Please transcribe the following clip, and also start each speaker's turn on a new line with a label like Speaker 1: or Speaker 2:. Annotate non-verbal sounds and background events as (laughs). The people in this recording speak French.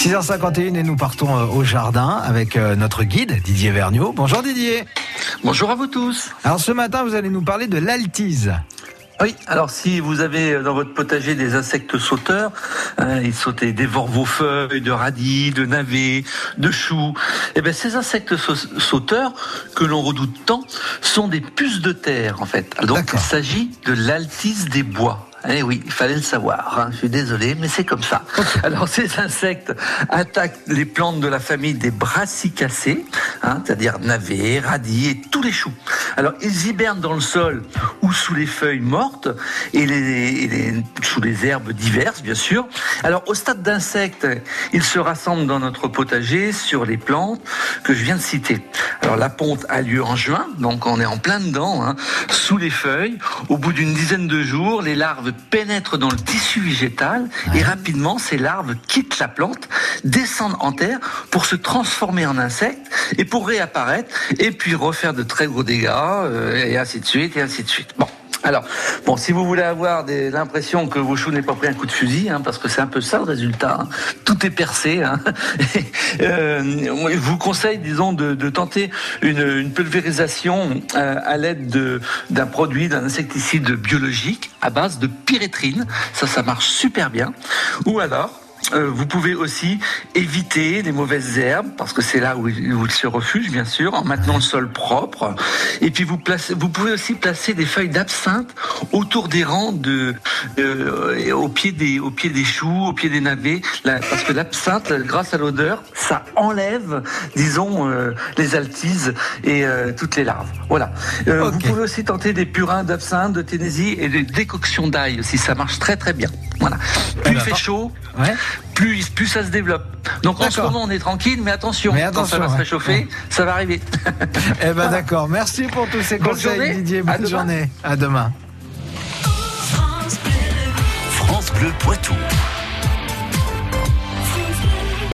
Speaker 1: 6h51 et nous partons euh, au jardin avec euh, notre guide Didier Vergniaud. Bonjour Didier.
Speaker 2: Bonjour à vous tous.
Speaker 1: Alors ce matin, vous allez nous parler de l'altise.
Speaker 2: Oui, alors si vous avez dans votre potager des insectes sauteurs, hein, ils sautent et dévorent vos feuilles de radis, de navets, de choux, et eh bien ces insectes sauteurs que l'on redoute tant sont des puces de terre en fait. Donc il s'agit de l'altise des bois. Eh oui, il fallait le savoir. Hein. Je suis désolé, mais c'est comme ça. Alors, ces insectes attaquent les plantes de la famille des brassicacées, hein, c'est-à-dire navets, radis et tous les choux. Alors, ils hibernent dans le sol ou sous les feuilles mortes et, les, sous les herbes diverses, bien sûr. Alors, au stade d'insectes, ils se rassemblent dans notre potager sur les plantes que je viens de citer. Alors, la ponte a lieu en juin, donc on est en plein dedans, hein, sous les feuilles. Au bout d'une dizaine de jours, les larves pénètrent dans le tissu végétal et rapidement ces larves quittent la plante, descendent en terre pour se transformer en insectes et pour réapparaître et puis refaire de très gros dégâts euh, et ainsi de suite et ainsi de suite. Bon. Alors, bon, si vous voulez avoir l'impression que vos choux n'aient pas pris un coup de fusil, hein, parce que c'est un peu ça le résultat, hein, tout est percé. Hein, (laughs) euh, je vous conseille, disons, de, tenter une, pulvérisation euh, à l'aide d'un produit, d'un insecticide biologique à base de pyrétrine. Ça, ça marche super bien. Ou alors, euh, vous pouvez aussi éviter les mauvaises herbes, parce que c'est là où il, se refuge, bien sûr, en maintenant le sol propre. Et puis vous, placez, vous pouvez aussi placer des feuilles d'absinthe autour des rangs de, euh, au pied des, au pied des choux, au pied des navets, parce que l'absinthe, grâce à l'odeur, ça enlève, disons, euh, les altises et toutes les larves. Voilà. Vous pouvez aussi tenter des purins d'absinthe, de Tennessee et des décoctions d'ail aussi. Ça marche très très bien. Voilà. Plus il fait chaud, plus, plus ça se développe. Donc en ce moment, on est tranquille, mais attention, quand ça va se réchauffer, ça va arriver. (laughs)
Speaker 1: eh ben d'accord. Merci pour tous ces conseils, Didier. Bonne journée. À demain. France Bleu Poitou.